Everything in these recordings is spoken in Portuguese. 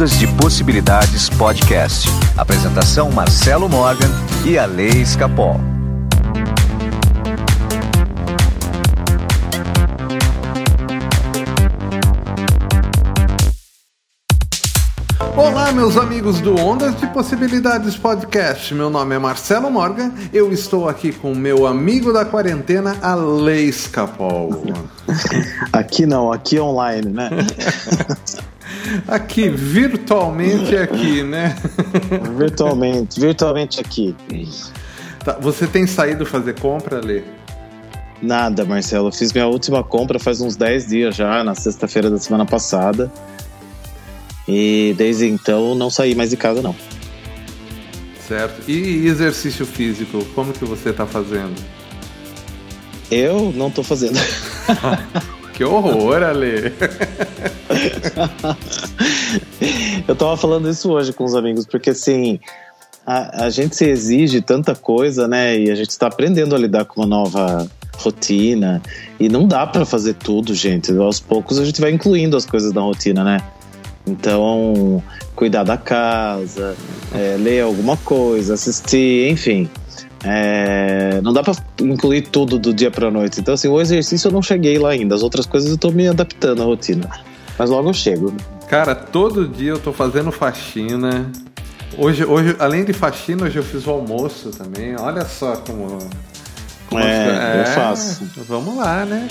Ondas de Possibilidades Podcast. Apresentação Marcelo Morgan e a Lei Escapol. Olá, meus amigos do Ondas de Possibilidades Podcast. Meu nome é Marcelo Morgan. Eu estou aqui com meu amigo da quarentena, a Lei Escapol. Aqui não, aqui online, né? Aqui, virtualmente aqui, né? Virtualmente, virtualmente aqui. Tá, você tem saído fazer compra, Lê? Nada, Marcelo. Eu fiz minha última compra faz uns 10 dias já, na sexta-feira da semana passada. E desde então não saí mais de casa, não. Certo. E exercício físico, como que você está fazendo? Eu não tô fazendo. que horror, Ale! eu tava falando isso hoje com os amigos, porque assim, a, a gente se exige tanta coisa, né? E a gente está aprendendo a lidar com uma nova rotina. E não dá para fazer tudo, gente. Aos poucos a gente vai incluindo as coisas na rotina, né? Então, cuidar da casa, é, ler alguma coisa, assistir, enfim. É, não dá para incluir tudo do dia para noite. Então, assim, o exercício eu não cheguei lá ainda. As outras coisas eu tô me adaptando à rotina. Mas logo eu chego. Cara, todo dia eu tô fazendo faxina. Hoje, hoje além de faxina, hoje eu fiz o almoço também. Olha só como. como é, é, eu faço. Vamos lá, né?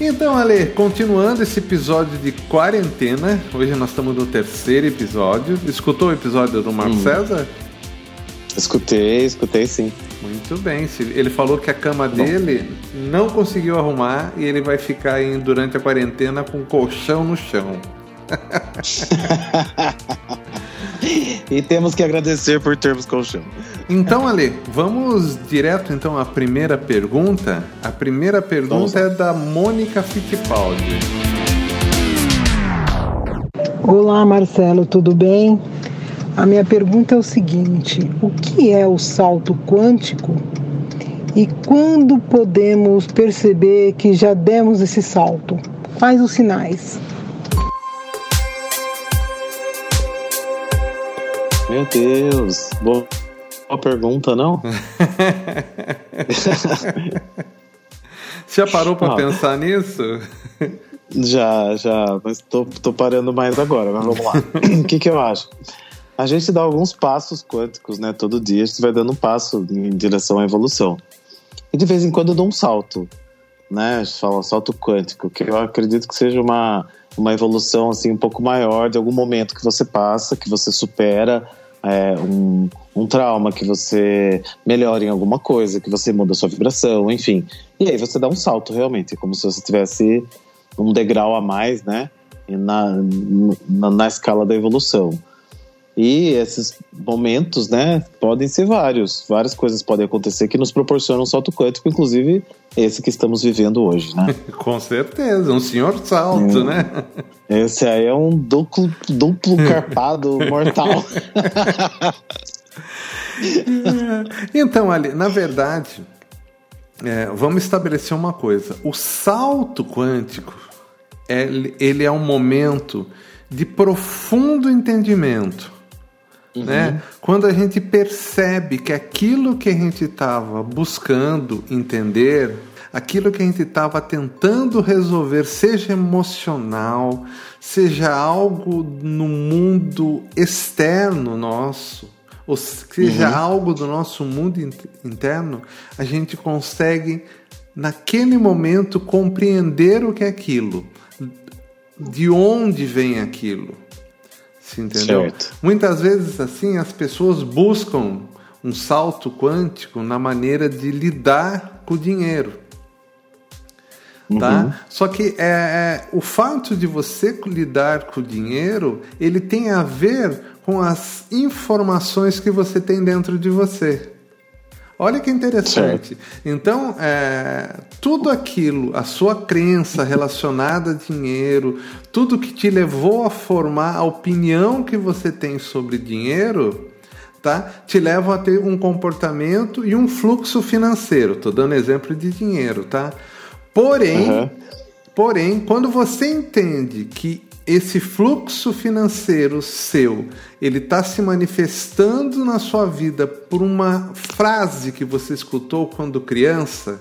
Então, Ale, continuando esse episódio de quarentena, hoje nós estamos no terceiro episódio. Escutou o episódio do Marco hum. César? Escutei, escutei sim. Muito bem. Ele falou que a cama dele não conseguiu arrumar e ele vai ficar aí durante a quarentena com colchão no chão. e temos que agradecer por termos colchão. Então, Ale, vamos direto então à primeira pergunta. A primeira pergunta é da Mônica Fittipaldi. Olá, Marcelo, tudo bem? A minha pergunta é o seguinte: o que é o salto quântico e quando podemos perceber que já demos esse salto? Quais os sinais? Meu Deus, boa, boa pergunta, não? já parou para pensar nisso? Já, já, mas tô, tô parando mais agora, mas vamos lá. O que, que eu acho? A gente dá alguns passos quânticos, né? Todo dia a gente vai dando um passo em direção à evolução. E de vez em quando eu dou um salto, né? A gente fala salto quântico, que eu acredito que seja uma, uma evolução assim um pouco maior de algum momento que você passa, que você supera, é, um, um trauma, que você melhora em alguma coisa, que você muda a sua vibração, enfim. E aí você dá um salto realmente, como se você tivesse um degrau a mais, né? Na, na, na escala da evolução. E esses momentos, né, podem ser vários. Várias coisas podem acontecer que nos proporcionam um salto quântico, inclusive esse que estamos vivendo hoje, né? Com certeza, um senhor salto, é. né? Esse aí é um duplo, duplo carpado mortal. então, ali, na verdade, é, vamos estabelecer uma coisa: o salto quântico ele, ele é um momento de profundo entendimento Uhum. Né? Quando a gente percebe que aquilo que a gente estava buscando entender, aquilo que a gente estava tentando resolver, seja emocional, seja algo no mundo externo nosso, ou seja uhum. algo do nosso mundo interno, a gente consegue, naquele momento, compreender o que é aquilo, de onde vem aquilo. Entendeu? Certo. Muitas vezes assim as pessoas buscam um salto quântico na maneira de lidar com o dinheiro. Tá? Uhum. Só que é, é, o fato de você lidar com o dinheiro, ele tem a ver com as informações que você tem dentro de você. Olha que interessante. Certo. Então, é, tudo aquilo, a sua crença relacionada a dinheiro, tudo que te levou a formar a opinião que você tem sobre dinheiro, tá? Te levam a ter um comportamento e um fluxo financeiro. Estou dando exemplo de dinheiro, tá? Porém, uhum. porém, quando você entende que esse fluxo financeiro seu, ele está se manifestando na sua vida por uma frase que você escutou quando criança,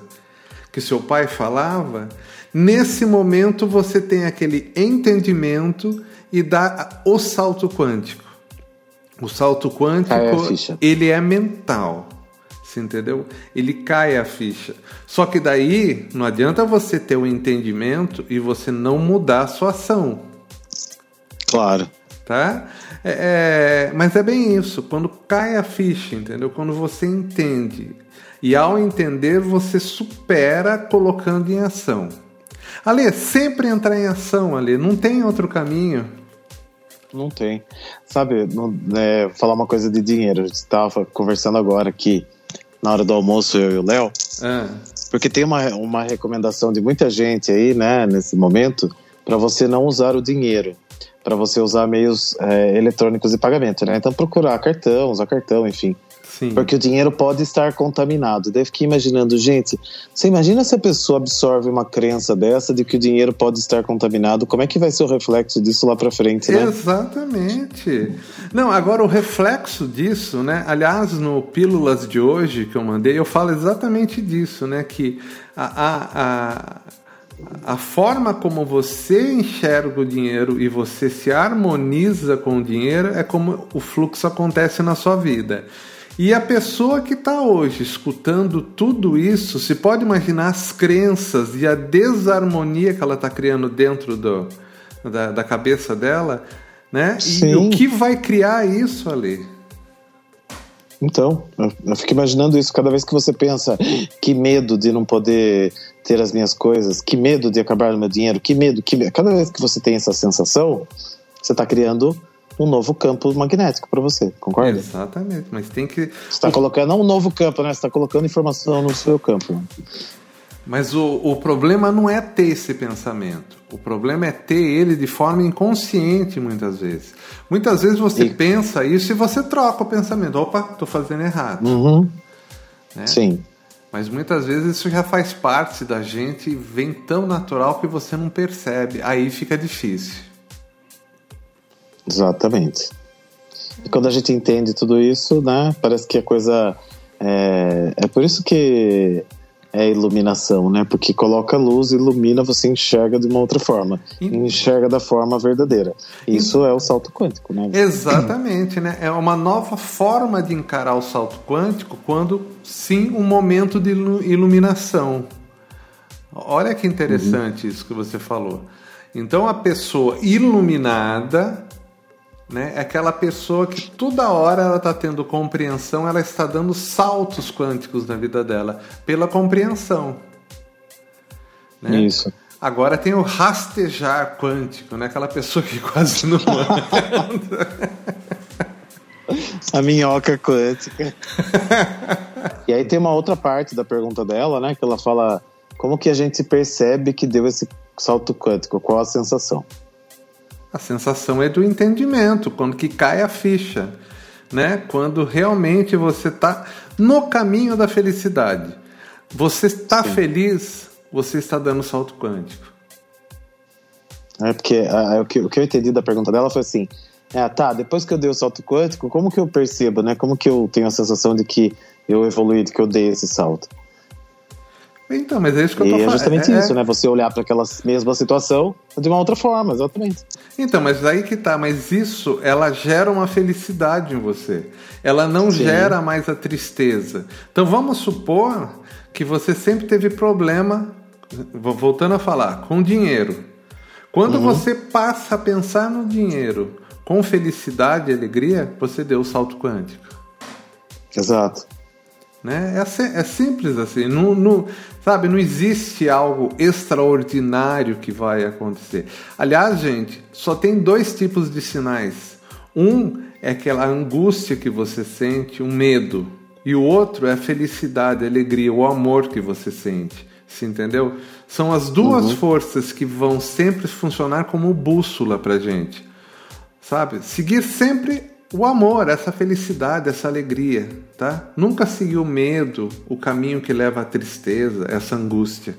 que seu pai falava, nesse momento você tem aquele entendimento e dá o salto quântico. O salto quântico, ele é mental. Você entendeu? Ele cai a ficha. Só que daí não adianta você ter o um entendimento e você não mudar a sua ação. Claro. Tá? É, é, mas é bem isso. Quando cai a ficha, entendeu? Quando você entende. E ao entender, você supera colocando em ação. Ale, sempre entrar em ação, Ale. Não tem outro caminho. Não tem. Sabe, não, é, falar uma coisa de dinheiro. A gente estava conversando agora aqui na hora do almoço, eu e o Léo. É. Porque tem uma, uma recomendação de muita gente aí, né, nesse momento, para você não usar o dinheiro, para você usar meios é, eletrônicos de pagamento, né? Então procurar cartão, usar cartão, enfim. Sim. Porque o dinheiro pode estar contaminado. Deve ficar imaginando, gente, você imagina se a pessoa absorve uma crença dessa de que o dinheiro pode estar contaminado, como é que vai ser o reflexo disso lá para frente, né? Exatamente. Não, agora o reflexo disso, né? Aliás, no Pílulas de hoje que eu mandei, eu falo exatamente disso, né? Que a, a, a a forma como você enxerga o dinheiro e você se harmoniza com o dinheiro é como o fluxo acontece na sua vida. E a pessoa que está hoje escutando tudo isso, se pode imaginar as crenças e a desarmonia que ela está criando dentro do, da, da, cabeça dela, né? Sim. E o que vai criar isso ali? Então, eu, fico imaginando isso cada vez que você pensa que medo de não poder ter as minhas coisas, que medo de acabar no meu dinheiro, que medo, que medo. Cada vez que você tem essa sensação, você está criando um novo campo magnético para você, concorda? Exatamente, mas tem que. Você está colocando não um novo campo, né? Você está colocando informação no seu campo. Mas o, o problema não é ter esse pensamento. O problema é ter ele de forma inconsciente, muitas vezes. Muitas vezes você e... pensa isso e você troca o pensamento. Opa, estou fazendo errado. Uhum. Né? Sim. Mas muitas vezes isso já faz parte da gente e vem tão natural que você não percebe. Aí fica difícil. Exatamente. E quando a gente entende tudo isso, né, parece que a coisa. É, é por isso que é iluminação, né? Porque coloca luz, ilumina, você enxerga de uma outra forma. Enxerga da forma verdadeira. Isso é o salto quântico, né? Exatamente, né? É uma nova forma de encarar o salto quântico quando, sim, um momento de iluminação. Olha que interessante uhum. isso que você falou. Então, a pessoa iluminada né? É aquela pessoa que toda hora ela está tendo compreensão, ela está dando saltos quânticos na vida dela pela compreensão. Né? Isso. Agora tem o rastejar quântico, né? Aquela pessoa que quase não anda. A minhoca quântica. e aí tem uma outra parte da pergunta dela, né? Que ela fala como que a gente percebe que deu esse salto quântico, qual a sensação? A sensação é do entendimento, quando que cai a ficha, né? Quando realmente você está no caminho da felicidade. Você está Sim. feliz, você está dando salto quântico. É porque o, que, o que eu entendi da pergunta dela foi assim: é, tá, depois que eu dei o salto quântico, como que eu percebo, né? Como que eu tenho a sensação de que eu evoluí, de que eu dei esse salto? Então, mas é isso que eu tô falando. É justamente é, isso, né? Você olhar para aquela mesma situação de uma outra forma, exatamente. Então, mas aí que tá, mas isso ela gera uma felicidade em você. Ela não Sim. gera mais a tristeza. Então vamos supor que você sempre teve problema, voltando a falar, com dinheiro. Quando uhum. você passa a pensar no dinheiro com felicidade e alegria, você deu o salto quântico. Exato. Né? É, é simples assim. Não, não, sabe, não existe algo extraordinário que vai acontecer. Aliás, gente, só tem dois tipos de sinais. Um é aquela angústia que você sente, um medo. E o outro é a felicidade, a alegria, o amor que você sente. Se entendeu? São as duas uhum. forças que vão sempre funcionar como bússola pra gente. Sabe? Seguir sempre o amor, essa felicidade, essa alegria, tá? Nunca seguir o medo, o caminho que leva à tristeza, essa angústia.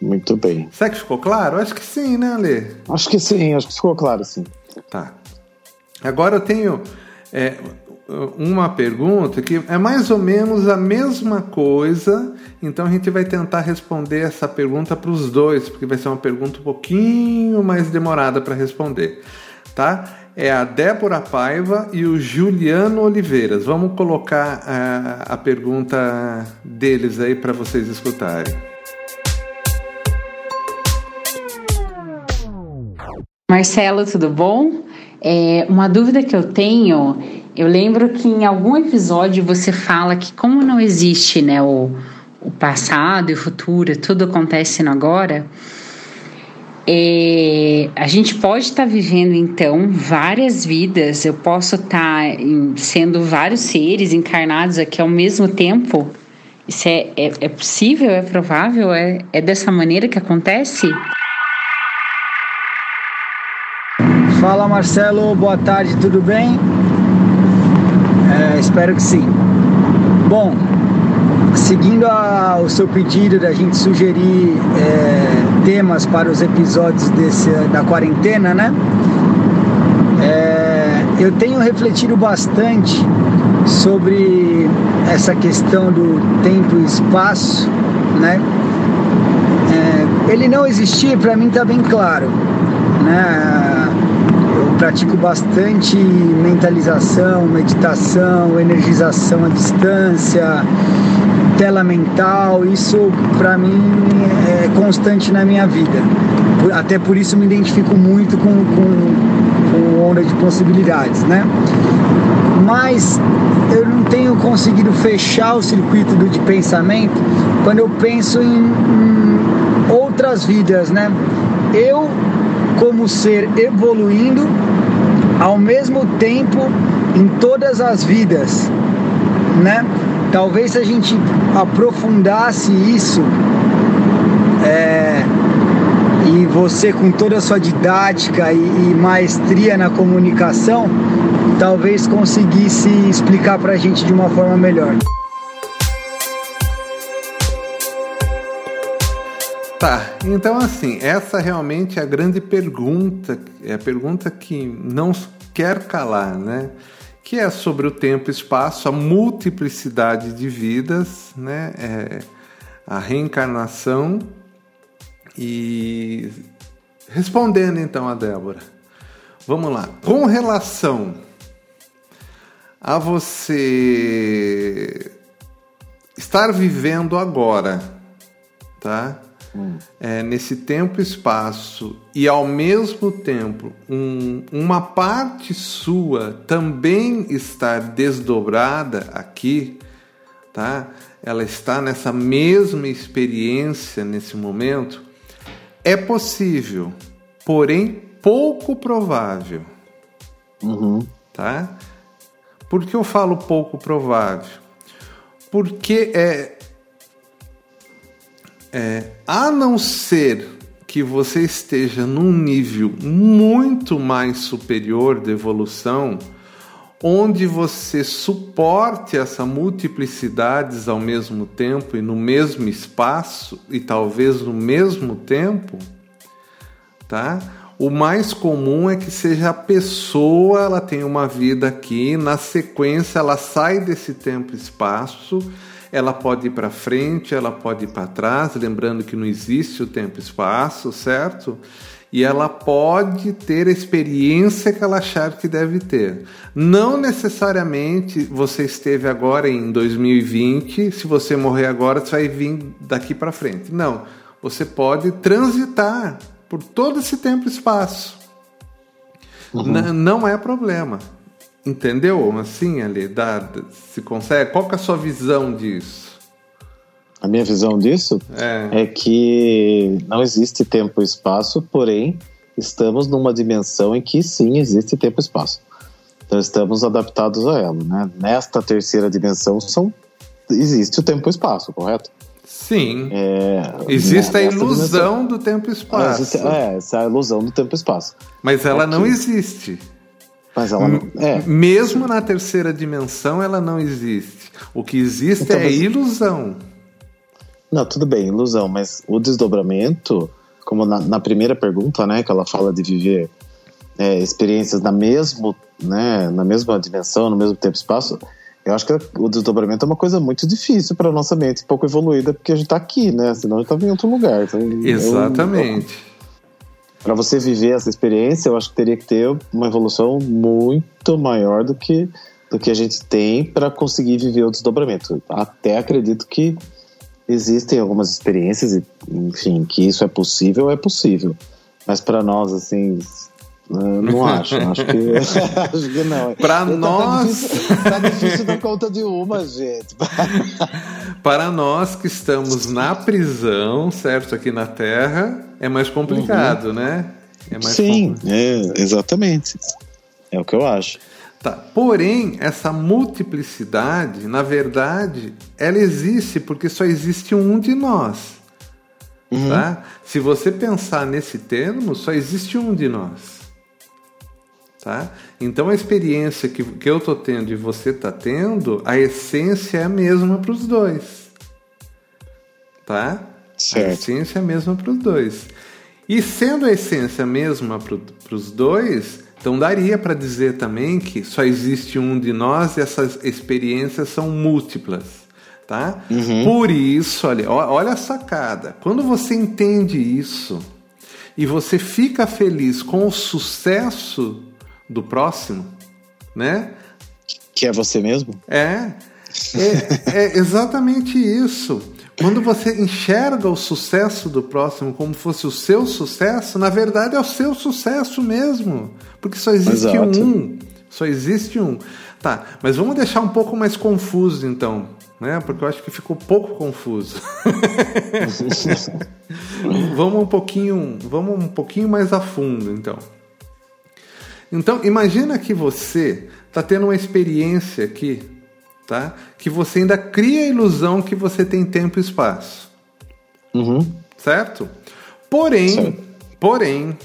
Muito bem. Será que ficou claro? Acho que sim, né, Alê? Acho que sim, acho que ficou claro, sim. Tá. Agora eu tenho é, uma pergunta que é mais ou menos a mesma coisa, então a gente vai tentar responder essa pergunta para os dois, porque vai ser uma pergunta um pouquinho mais demorada para responder, tá? É a Débora Paiva e o Juliano Oliveiras. Vamos colocar a, a pergunta deles aí para vocês escutarem. Marcelo, tudo bom? É, uma dúvida que eu tenho, eu lembro que em algum episódio você fala que como não existe né, o, o passado e o futuro, tudo acontece no agora, é, a gente pode estar tá vivendo então várias vidas, eu posso estar tá sendo vários seres encarnados aqui ao mesmo tempo. Isso é, é, é possível? É provável? É, é dessa maneira que acontece? Fala Marcelo, boa tarde, tudo bem? É, espero que sim. Bom, seguindo a, o seu pedido da gente sugerir é, temas para os episódios desse, da quarentena, né? É, eu tenho refletido bastante sobre essa questão do tempo e espaço, né? É, ele não existir, para mim está bem claro, né? pratico bastante mentalização, meditação, energização à distância, tela mental. Isso para mim é constante na minha vida. Até por isso me identifico muito com, com, com onda de possibilidades, né? Mas eu não tenho conseguido fechar o circuito do, de pensamento quando eu penso em, em outras vidas, né? Eu como ser evoluindo ao mesmo tempo em todas as vidas, né? Talvez se a gente aprofundasse isso, é, e você com toda a sua didática e, e maestria na comunicação, talvez conseguisse explicar para a gente de uma forma melhor. Tá, então assim, essa realmente é a grande pergunta, é a pergunta que não quer calar, né? Que é sobre o tempo e espaço, a multiplicidade de vidas, né? É, a reencarnação e respondendo então a Débora. Vamos lá. Com relação a você estar vivendo agora, tá? É, nesse tempo e espaço e ao mesmo tempo um, uma parte sua também estar desdobrada aqui, tá? Ela está nessa mesma experiência nesse momento. É possível, porém pouco provável. Uhum. Tá? Por que eu falo pouco provável? Porque é, é, a não ser que você esteja num nível muito mais superior de evolução, onde você suporte essa multiplicidades ao mesmo tempo e no mesmo espaço e talvez no mesmo tempo, tá? O mais comum é que seja a pessoa, ela tem uma vida aqui, na sequência ela sai desse tempo e espaço ela pode ir para frente, ela pode ir para trás, lembrando que não existe o tempo e espaço, certo? E ela pode ter a experiência que ela achar que deve ter. Não necessariamente você esteve agora em 2020, se você morrer agora, você vai vir daqui para frente. Não. Você pode transitar por todo esse tempo e espaço. Uhum. Não é problema. Entendeu? Assim, ali, dá, se consegue? Qual que é a sua visão disso? A minha visão disso é. é que não existe tempo e espaço, porém estamos numa dimensão em que sim existe tempo e espaço. Então estamos adaptados a ela, né? Nesta terceira dimensão são existe o tempo e espaço, correto? Sim. É, existe a ilusão dimensão, do tempo e espaço. É, existe, é, essa é a ilusão do tempo e espaço. Mas ela não existe. Mas ela não, é. Mesmo na terceira dimensão, ela não existe. O que existe então, é mas... ilusão. Não, tudo bem, ilusão, mas o desdobramento, como na, na primeira pergunta, né, que ela fala de viver é, experiências na, mesmo, né, na mesma dimensão, no mesmo tempo e espaço, eu acho que o desdobramento é uma coisa muito difícil para nossa mente, pouco evoluída, porque a gente está aqui, né? Senão a gente estava em outro lugar. Então, Exatamente. Para você viver essa experiência, eu acho que teria que ter uma evolução muito maior do que, do que a gente tem para conseguir viver o desdobramento. Até acredito que existem algumas experiências, enfim, que isso é possível, é possível. Mas para nós, assim, não acho, acho que, acho que não. Para tá nós. Tá difícil, dar conta de uma, gente. Para nós que estamos na prisão, certo, aqui na Terra, é mais complicado, uhum. né? É mais Sim, é, exatamente. É o que eu acho. Tá. Porém, essa multiplicidade, na verdade, ela existe porque só existe um de nós. Uhum. Tá? Se você pensar nesse termo, só existe um de nós. Tá? Então a experiência que, que eu estou tendo e você está tendo, a essência é a mesma para os dois. Tá? Certo. A essência é a mesma para os dois. E sendo a essência a mesma para os dois, então daria para dizer também que só existe um de nós e essas experiências são múltiplas. Tá? Uhum. Por isso, olha, olha a sacada. Quando você entende isso e você fica feliz com o sucesso do próximo, né? Que é você mesmo? É, é, é exatamente isso. Quando você enxerga o sucesso do próximo como fosse o seu sucesso, na verdade é o seu sucesso mesmo. Porque só existe Exato. um. Só existe um. Tá, mas vamos deixar um pouco mais confuso então, né? Porque eu acho que ficou pouco confuso. vamos um pouquinho, vamos um pouquinho mais a fundo então. Então, imagina que você está tendo uma experiência aqui, tá? Que você ainda cria a ilusão que você tem tempo e espaço. Uhum. Certo? Porém, certo. porém,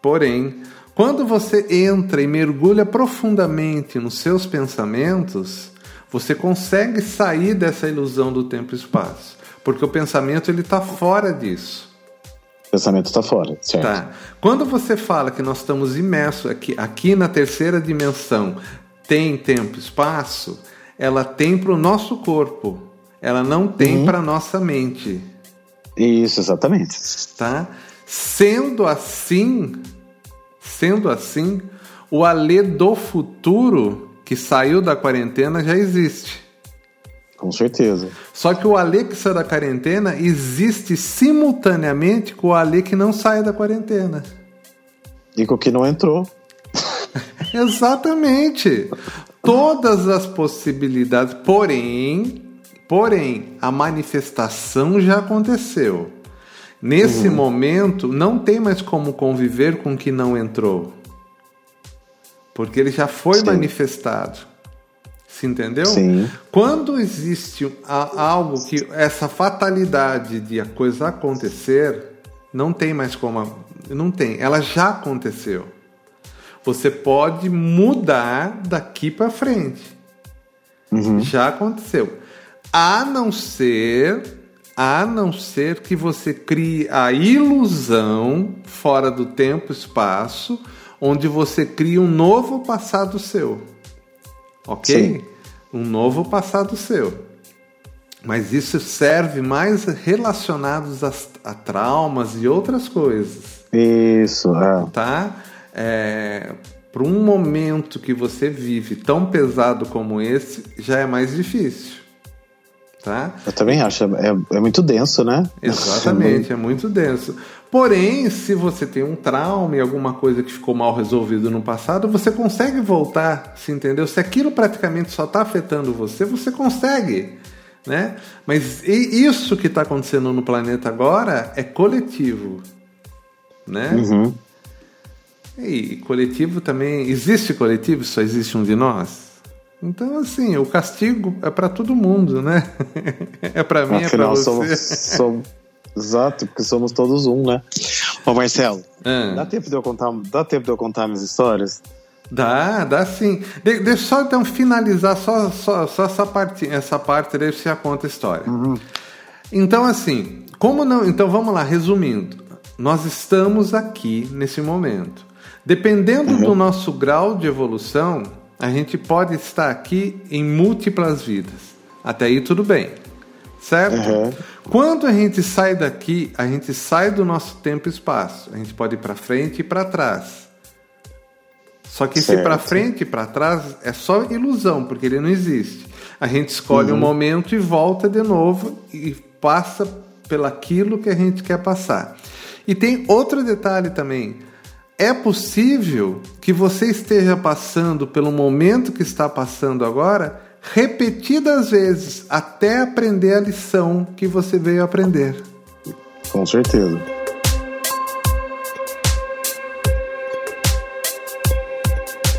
porém, quando você entra e mergulha profundamente nos seus pensamentos, você consegue sair dessa ilusão do tempo e espaço, porque o pensamento ele está fora disso. O pensamento está fora, certo? Tá. Quando você fala que nós estamos imersos aqui, aqui na terceira dimensão, tem tempo e espaço, ela tem para o nosso corpo, ela não tem uhum. para nossa mente. Isso, exatamente. Tá? Sendo assim, sendo assim, o Alê do futuro que saiu da quarentena já existe. Com certeza. Só que o Ale que sai da quarentena existe simultaneamente com o Ale que não sai da quarentena. E com o que não entrou. Exatamente. Todas as possibilidades, porém, porém, a manifestação já aconteceu. Nesse uhum. momento, não tem mais como conviver com o que não entrou. Porque ele já foi Sim. manifestado. Se entendeu? Sim. Quando existe algo que essa fatalidade de a coisa acontecer, não tem mais como. Não tem. Ela já aconteceu. Você pode mudar daqui para frente. Uhum. Já aconteceu. A não ser, a não ser que você crie a ilusão fora do tempo e espaço, onde você cria um novo passado seu ok? Sim. Um novo passado seu. Mas isso serve mais relacionados a, a traumas e outras coisas. Isso, é. Tá? É, Para um momento que você vive tão pesado como esse, já é mais difícil. Tá? Eu também acho, é, é muito denso, né? Exatamente, é muito denso. Porém, se você tem um trauma e alguma coisa que ficou mal resolvido no passado, você consegue voltar, se entendeu? Se aquilo praticamente só está afetando você, você consegue, né? Mas isso que está acontecendo no planeta agora é coletivo, né? Uhum. E coletivo também existe coletivo, só existe um de nós. Então, assim, o castigo é para todo mundo, né? é para mim, Afinal, é para você. Somos, somos, Exato, porque somos todos um, né? Ô Marcelo, é. dá tempo de eu contar, dá tempo de eu contar minhas histórias? Dá, dá sim. De, deixa só então finalizar só, só, só essa parte, essa parte, daí você já conta a história. Uhum. Então, assim, como não. Então vamos lá, resumindo. Nós estamos aqui nesse momento. Dependendo uhum. do nosso grau de evolução, a gente pode estar aqui em múltiplas vidas. Até aí tudo bem. Certo? Uhum. Quando a gente sai daqui, a gente sai do nosso tempo e espaço. A gente pode ir para frente e para trás. Só que certo. esse para frente e para trás é só ilusão, porque ele não existe. A gente escolhe uhum. um momento e volta de novo e passa pelaquilo que a gente quer passar. E tem outro detalhe também. É possível que você esteja passando pelo momento que está passando agora repetidas vezes até aprender a lição que você veio aprender. Com certeza.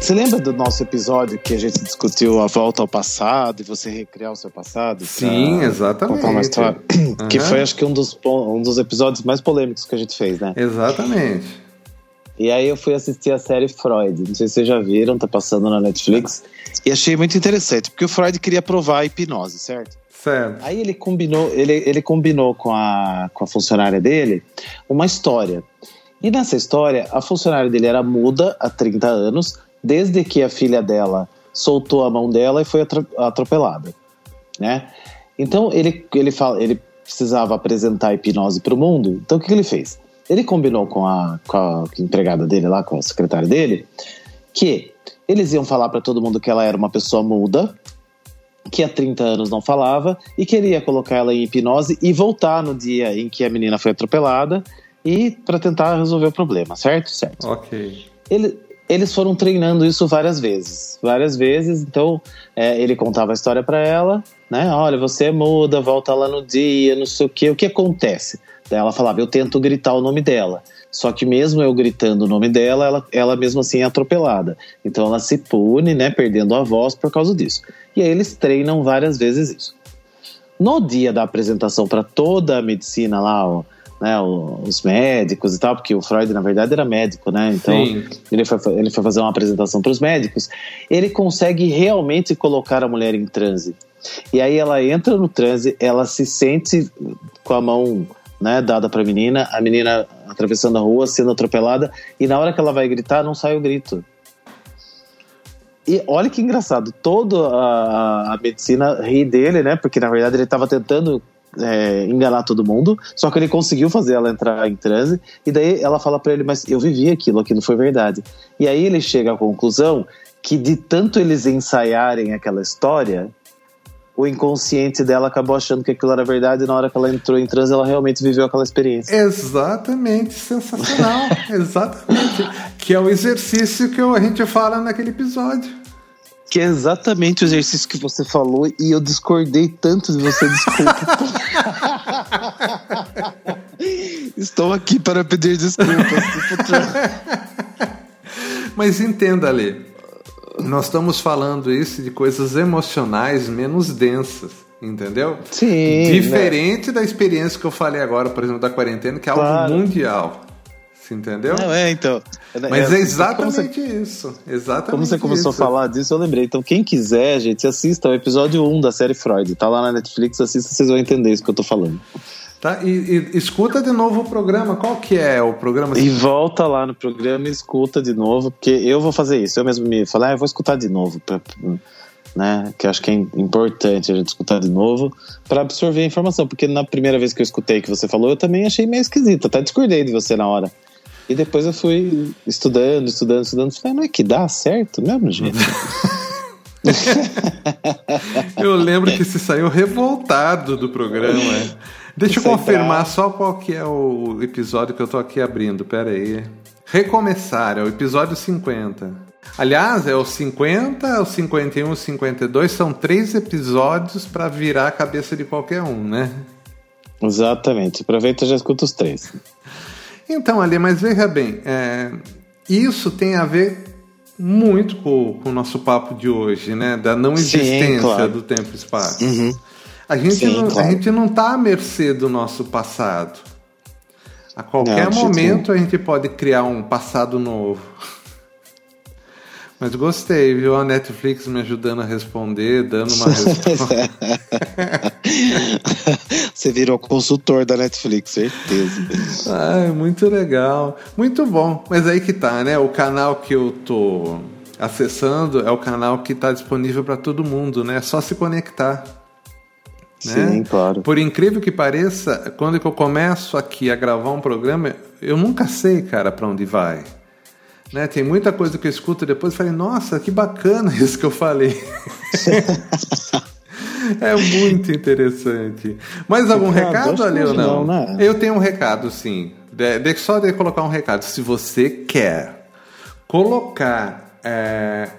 Você lembra do nosso episódio que a gente discutiu a volta ao passado e você recriar o seu passado? Sim, exatamente. Contar uma história. Uhum. Que foi, acho que, um dos, um dos episódios mais polêmicos que a gente fez, né? Exatamente. E aí eu fui assistir a série Freud. Não sei se vocês já viram, tá passando na Netflix. E achei muito interessante, porque o Freud queria provar a hipnose, certo? Certo. Aí ele combinou, ele, ele combinou com a, com a funcionária dele uma história. E nessa história, a funcionária dele era muda há 30 anos, desde que a filha dela soltou a mão dela e foi atropelada, né? Então ele ele fala, ele precisava apresentar a hipnose para o mundo. Então o que, que, ele fez? Ele combinou com a, com a empregada dele lá, com a secretária dele, que eles iam falar para todo mundo que ela era uma pessoa muda, que há 30 anos não falava e queria colocar ela em hipnose e voltar no dia em que a menina foi atropelada e para tentar resolver o problema, certo? Certo. Ok. Ele, eles foram treinando isso várias vezes, várias vezes. Então, é, ele contava a história para ela, né? Olha, você é muda, volta lá no dia, não sei o que. O que acontece? Daí ela falava, eu tento gritar o nome dela. Só que mesmo eu gritando o nome dela, ela, ela mesmo assim é atropelada. Então ela se pune, né, perdendo a voz por causa disso. E aí eles treinam várias vezes isso. No dia da apresentação para toda a medicina lá, ó, né, os médicos e tal, porque o Freud na verdade era médico, né? Então ele foi, ele foi fazer uma apresentação para os médicos. Ele consegue realmente colocar a mulher em transe. E aí ela entra no transe, ela se sente com a mão né, dada para a menina, a menina atravessando a rua, sendo atropelada, e na hora que ela vai gritar, não sai o grito. E olha que engraçado, toda a, a medicina ri dele, né? Porque na verdade ele estava tentando é, enganar todo mundo, só que ele conseguiu fazer ela entrar em transe, e daí ela fala para ele, mas eu vivi aquilo, aquilo foi verdade. E aí ele chega à conclusão que de tanto eles ensaiarem aquela história, o inconsciente dela acabou achando que aquilo era verdade e na hora que ela entrou em transe ela realmente viveu aquela experiência. Exatamente, sensacional, exatamente. Que é o exercício que a gente fala naquele episódio. Que é exatamente o exercício que você falou e eu discordei tanto de você, desculpa. Estou aqui para pedir desculpas. Mas entenda, Ale, nós estamos falando isso de coisas emocionais menos densas, entendeu? Sim. Diferente né? da experiência que eu falei agora, por exemplo, da quarentena, que é claro. algo mundial. Você entendeu? Não, é, então. Mas é, é exatamente você, isso. Exatamente como você começou isso. a falar disso, eu lembrei. Então, quem quiser, gente, assista o episódio 1 da série Freud. Tá lá na Netflix, assista, vocês vão entender isso que eu tô falando. Tá, e, e, escuta de novo o programa. Qual que é o programa? E volta lá no programa e escuta de novo, porque eu vou fazer isso. Eu mesmo me falei, ah, eu vou escutar de novo. Pra, né? Que acho que é importante a gente escutar de novo para absorver a informação. Porque na primeira vez que eu escutei que você falou, eu também achei meio esquisito. Até discordei de você na hora. E depois eu fui estudando, estudando, estudando. Falei, não é que dá certo mesmo, gente? eu lembro que você saiu revoltado do programa. Deixa eu confirmar só qual que é o episódio que eu tô aqui abrindo. Pera aí. Recomeçar, é o episódio 50. Aliás, é o 50, o 51 e o 52 são três episódios para virar a cabeça de qualquer um, né? Exatamente. Aproveita e já escuta os três. Então, Ali, mas veja bem, é, isso tem a ver muito com, com, o nosso papo de hoje, né? Da não existência Sim, claro. do tempo e espaço. Uhum. A gente, Sim, não, claro. a gente não está à mercê do nosso passado. A qualquer não, momento a gente pode criar um passado novo. Mas gostei, viu? A Netflix me ajudando a responder, dando uma resposta. Você virou consultor da Netflix, certeza. Ai, muito legal. Muito bom. Mas aí que tá, né? O canal que eu tô acessando é o canal que está disponível para todo mundo, né? É só se conectar. Né? Sim, claro. Por incrível que pareça, quando eu começo aqui a gravar um programa, eu nunca sei, cara, para onde vai. Né? Tem muita coisa que eu escuto depois e falei, nossa, que bacana isso que eu falei. é muito interessante. Mais algum recado, ali ou não? não né? Eu tenho um recado, sim. De, de, só de colocar um recado. Se você quer colocar. É,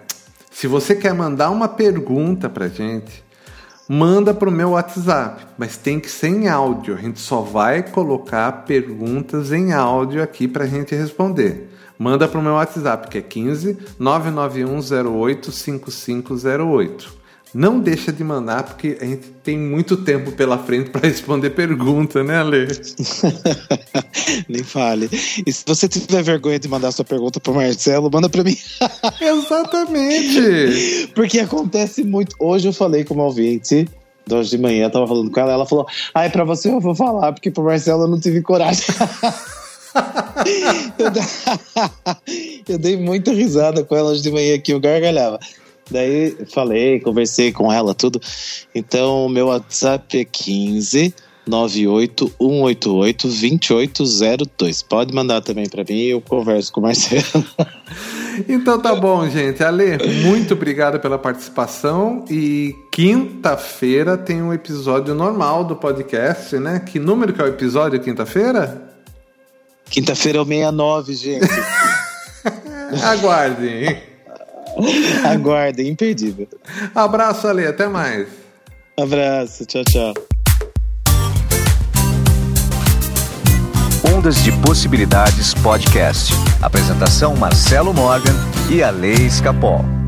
se você quer mandar uma pergunta pra gente, manda pro meu WhatsApp, mas tem que ser em áudio. A gente só vai colocar perguntas em áudio aqui pra gente responder manda para o meu WhatsApp, que é 15 99108 5508. Não deixa de mandar, porque a gente tem muito tempo pela frente para responder pergunta, né, Ale? Nem fale. E se você tiver vergonha de mandar sua pergunta para Marcelo, manda para mim. Exatamente. porque acontece muito. Hoje eu falei com uma ouvinte hoje de manhã, eu tava falando com ela, ela falou: ah, para você eu vou falar, porque pro Marcelo eu não tive coragem. eu dei muita risada com ela de manhã aqui, eu gargalhava. Daí falei, conversei com ela, tudo. Então, meu WhatsApp é 15 98 188 2802. Pode mandar também para mim eu converso com o Marcelo. Então tá bom, gente. Ale, muito obrigado pela participação. E quinta-feira tem um episódio normal do podcast, né? Que número que é o episódio quinta-feira? Quinta-feira é o 69, gente. Aguardem. Aguardem, imperdível. Abraço, Ale. Até mais. Abraço. Tchau, tchau. Ondas de Possibilidades Podcast. Apresentação Marcelo Morgan e Ale Escapó.